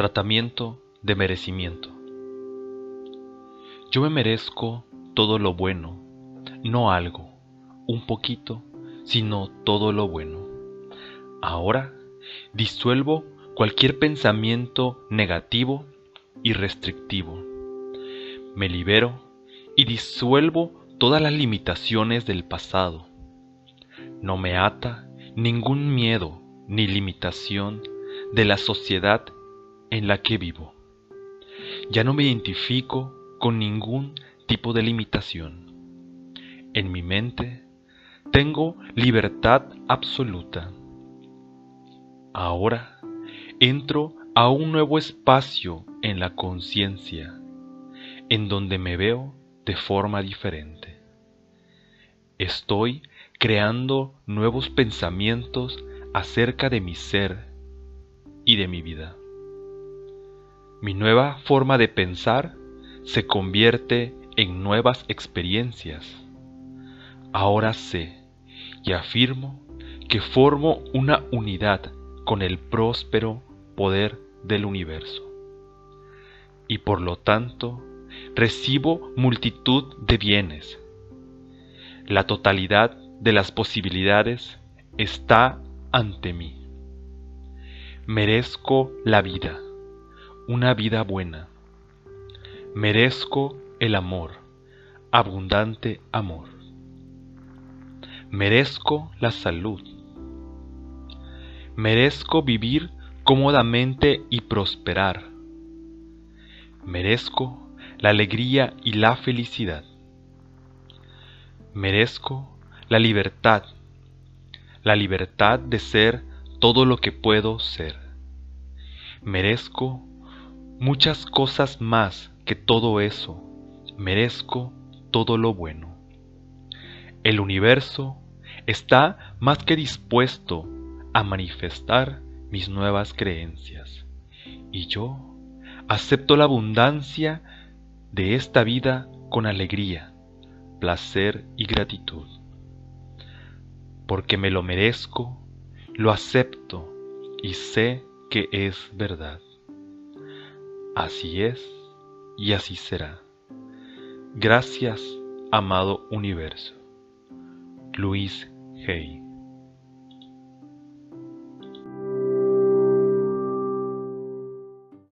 Tratamiento de merecimiento. Yo me merezco todo lo bueno, no algo, un poquito, sino todo lo bueno. Ahora disuelvo cualquier pensamiento negativo y restrictivo. Me libero y disuelvo todas las limitaciones del pasado. No me ata ningún miedo ni limitación de la sociedad en la que vivo. Ya no me identifico con ningún tipo de limitación. En mi mente tengo libertad absoluta. Ahora entro a un nuevo espacio en la conciencia, en donde me veo de forma diferente. Estoy creando nuevos pensamientos acerca de mi ser y de mi vida. Mi nueva forma de pensar se convierte en nuevas experiencias. Ahora sé y afirmo que formo una unidad con el próspero poder del universo. Y por lo tanto, recibo multitud de bienes. La totalidad de las posibilidades está ante mí. Merezco la vida una vida buena. Merezco el amor, abundante amor. Merezco la salud. Merezco vivir cómodamente y prosperar. Merezco la alegría y la felicidad. Merezco la libertad, la libertad de ser todo lo que puedo ser. Merezco muchas cosas más que todo eso, merezco todo lo bueno. El universo está más que dispuesto a manifestar mis nuevas creencias y yo acepto la abundancia de esta vida con alegría, placer y gratitud. Porque me lo merezco, lo acepto y sé que es verdad. Así es y así será. Gracias, amado universo. Luis Hay